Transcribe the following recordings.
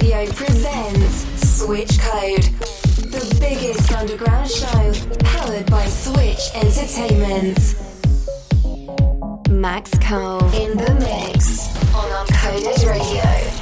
Radio presents Switch Code, the biggest underground show powered by Switch Entertainment. Max Cohle in the mix on Uncoded Radio.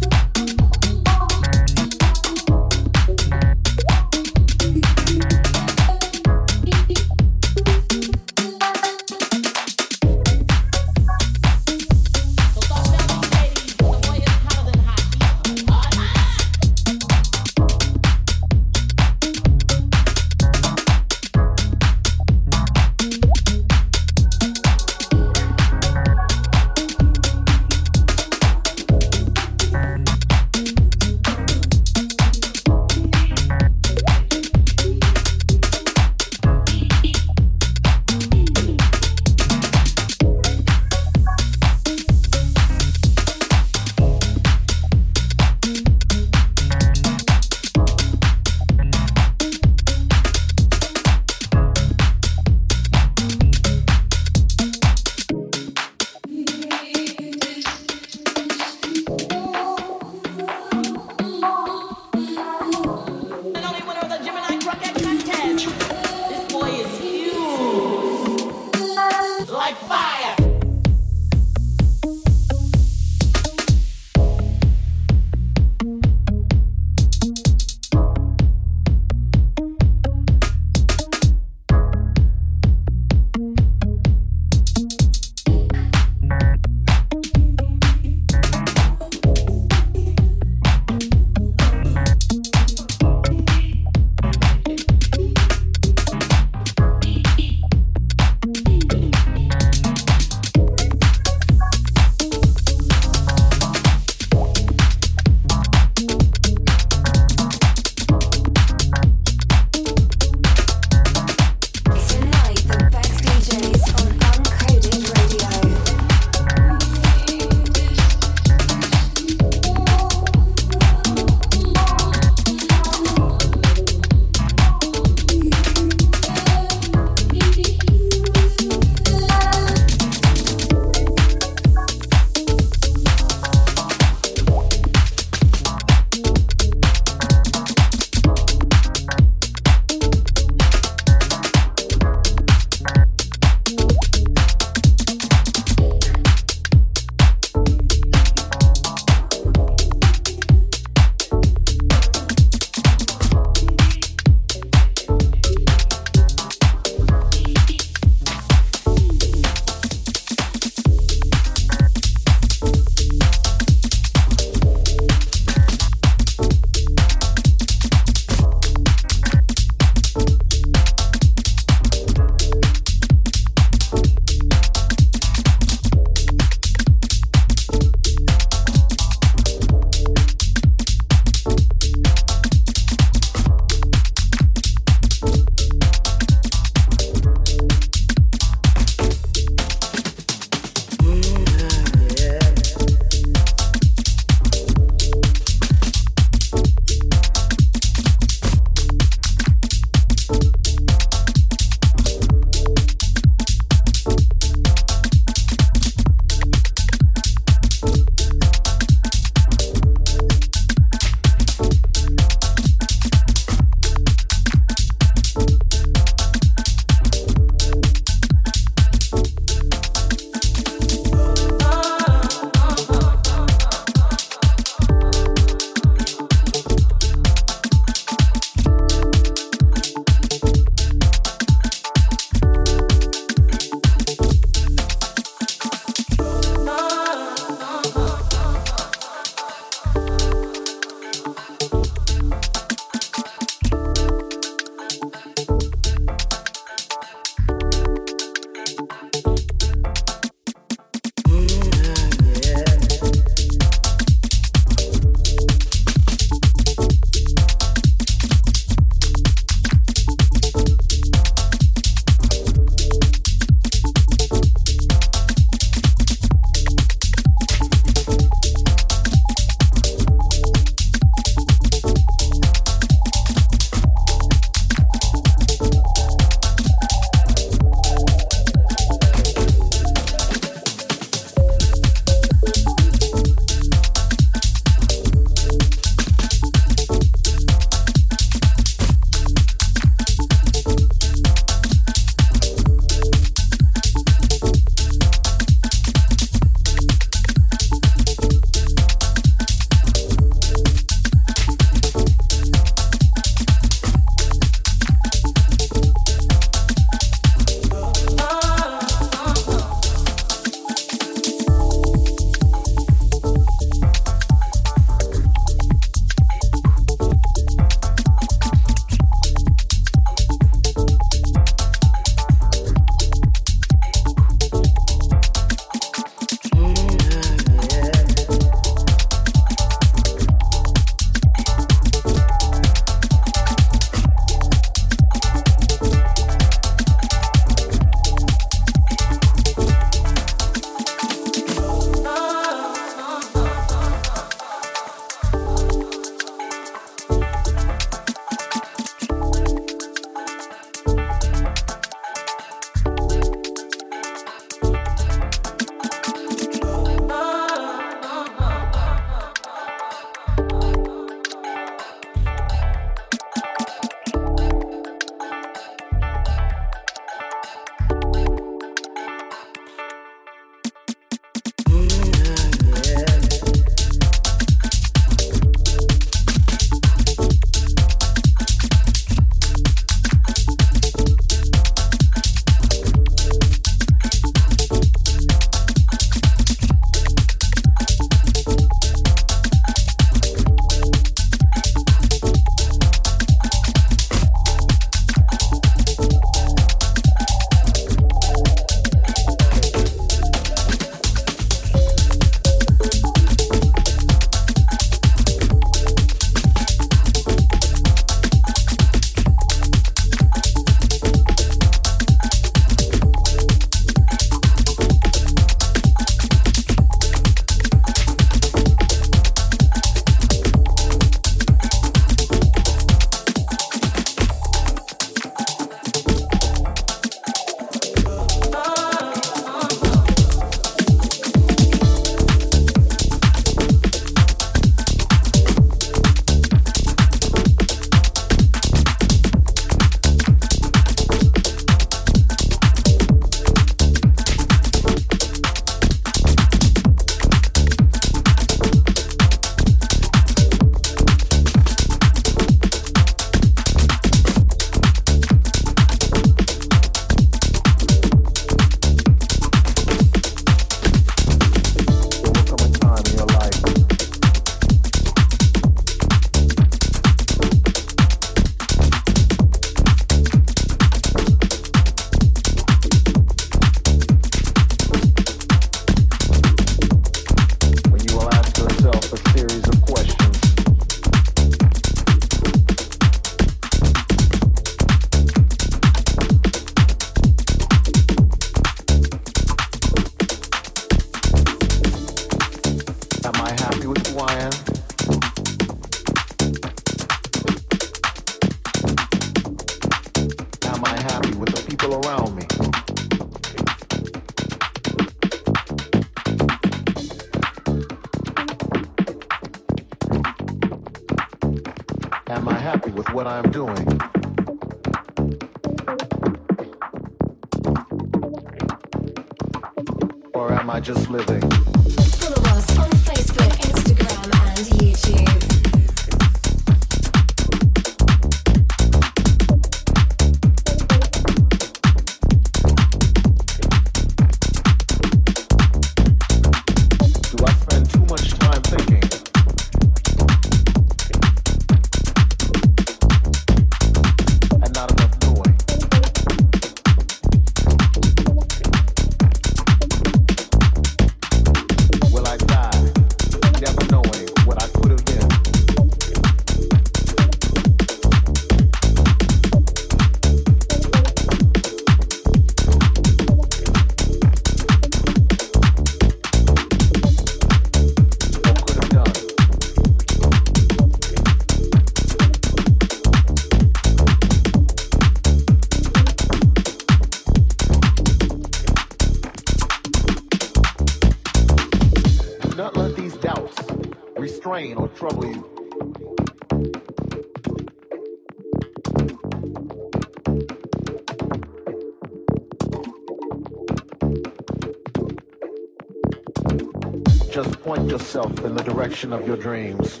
yourself in the direction of your dreams.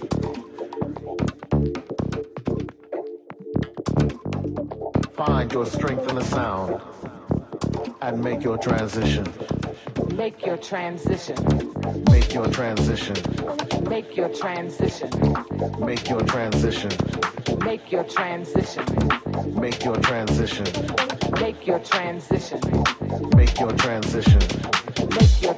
Find your strength in the sound and make your transition. Make your transition. Make your transition. Make your transition. Make your transition. Make your transition. Make your transition. Make your transition. Make your transition. Make your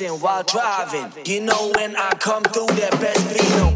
flexing while driving. You know when I come through, that best be know.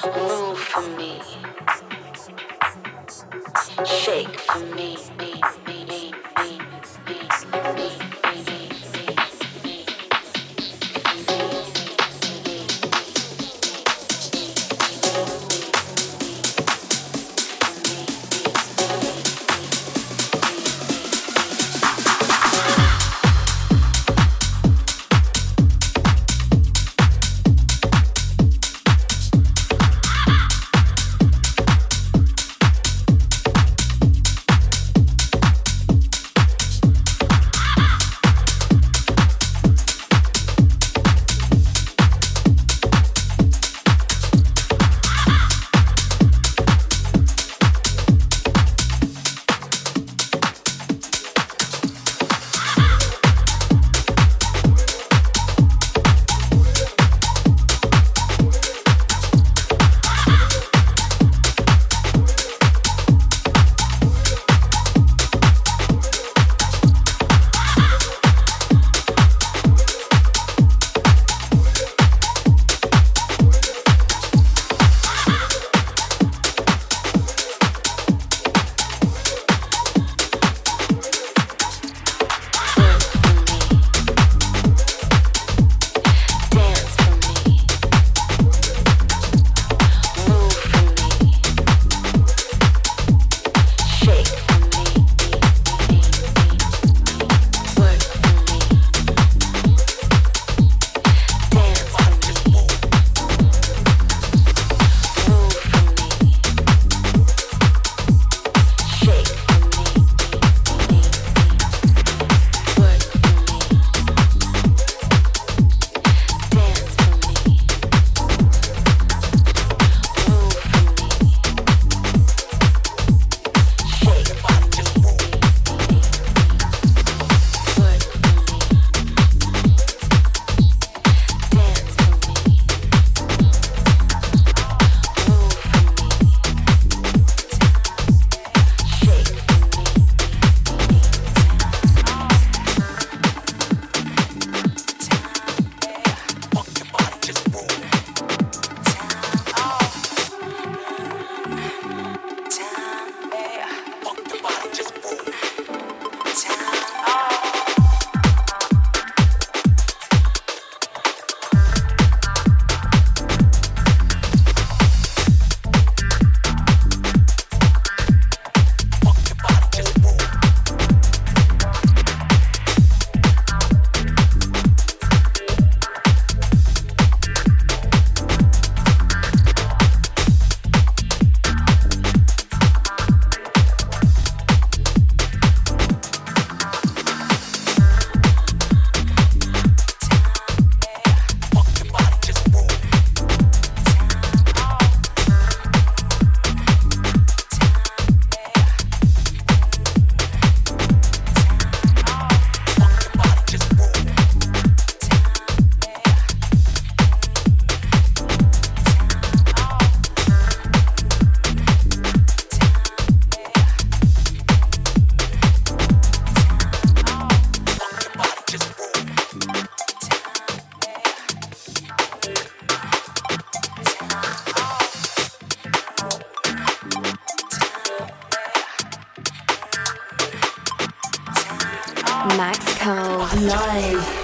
Move for me. Shake for me. Max Cohle live.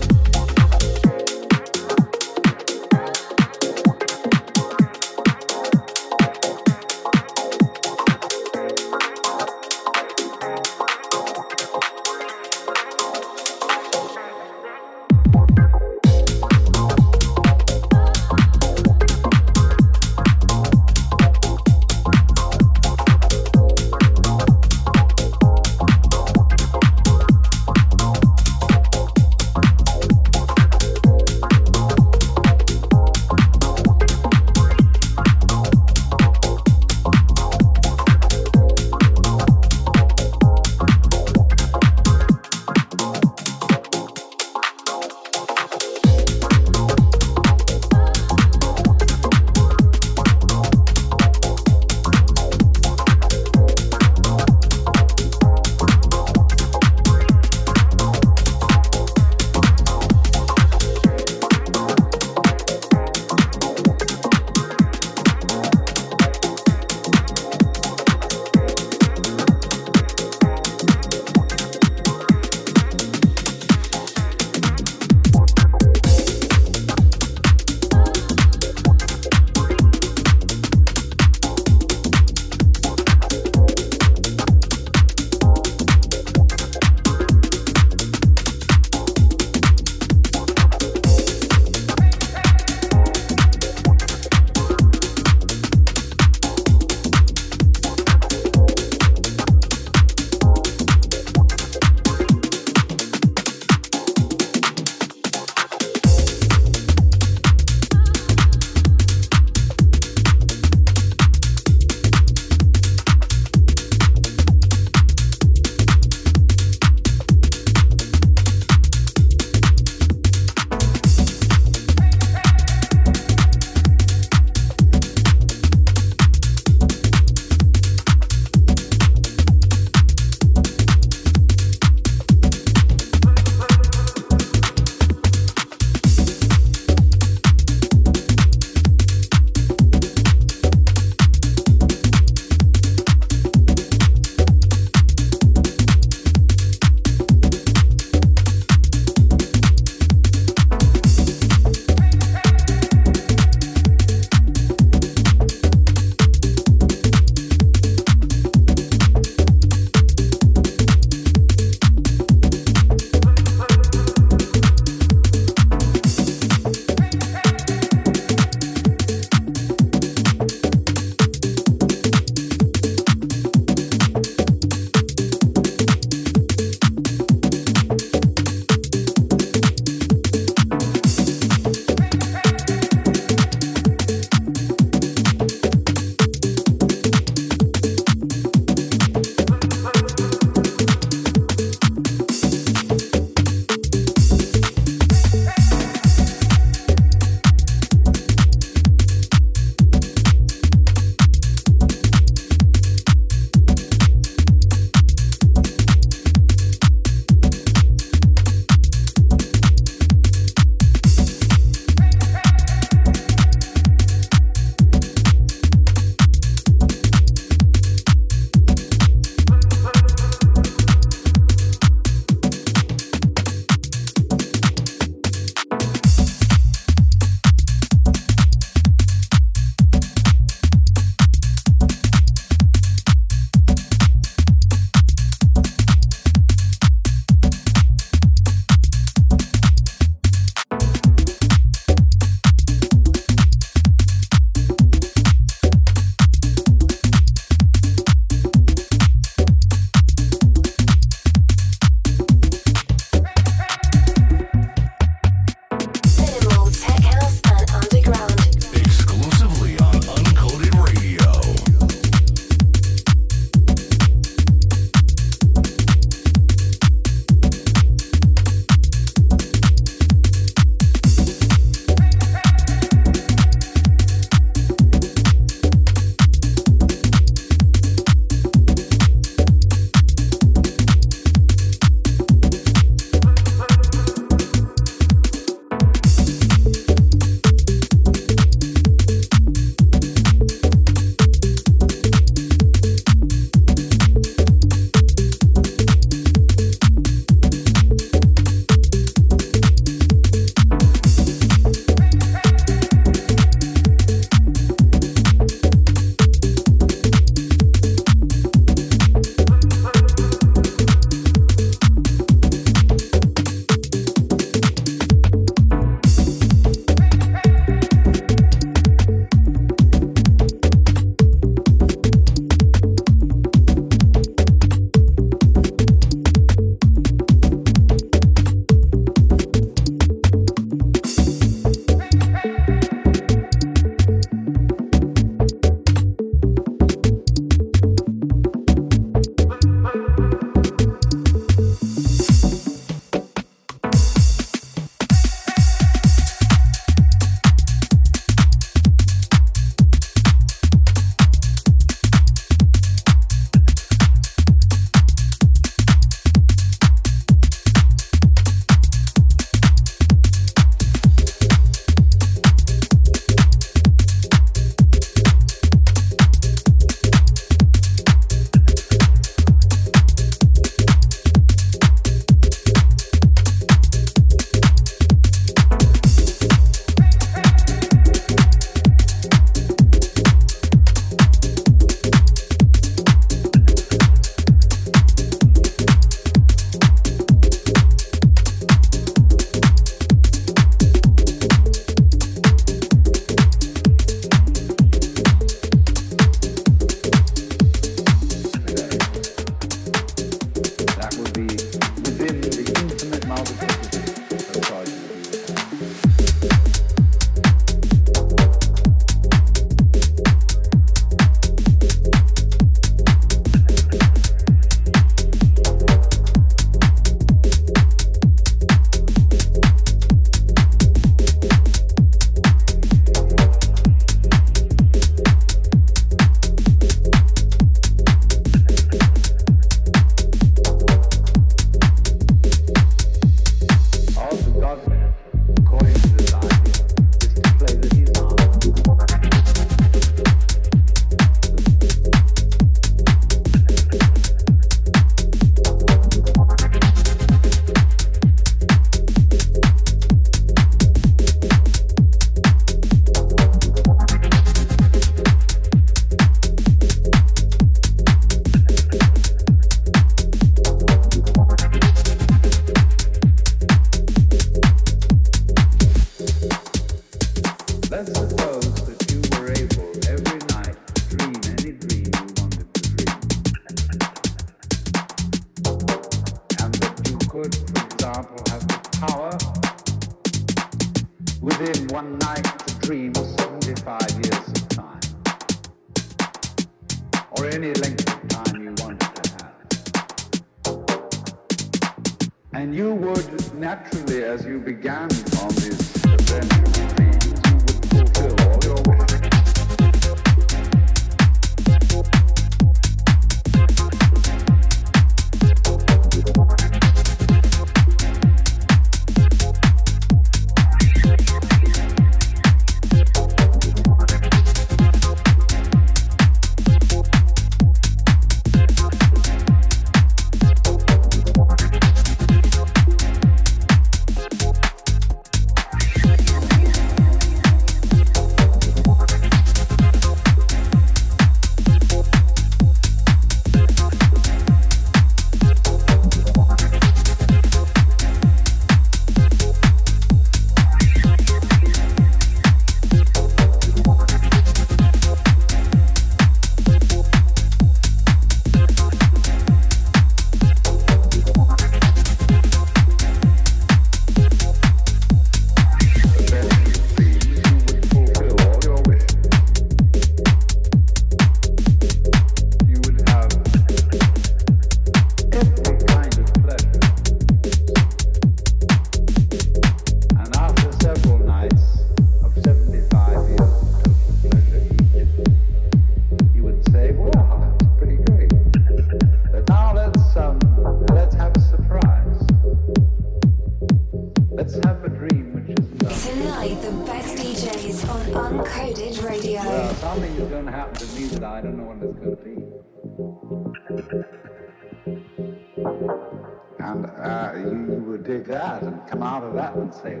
Uncoded Radio. Stay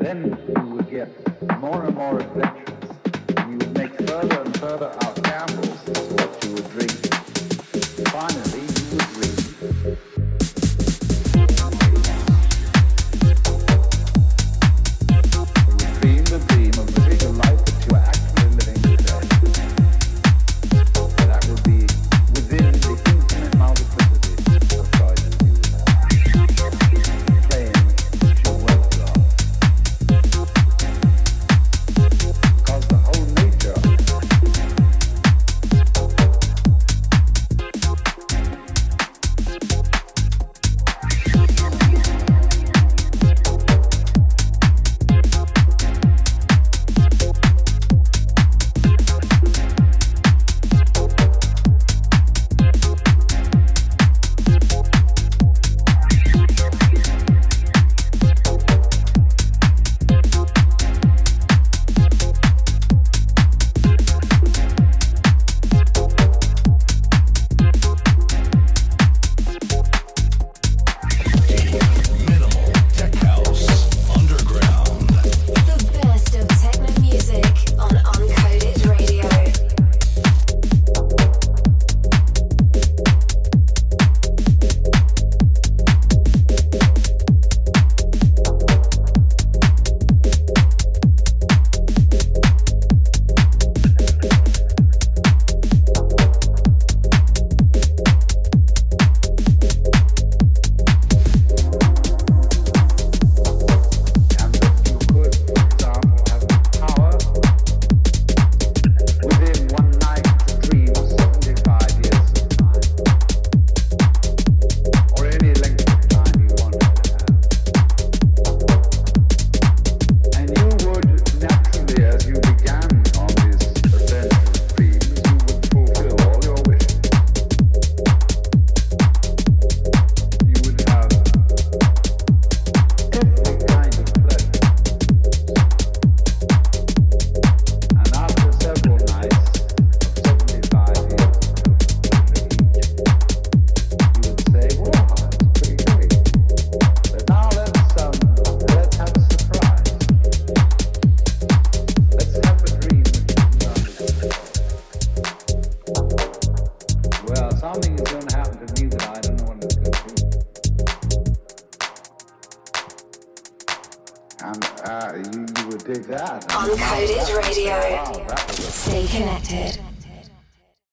connected.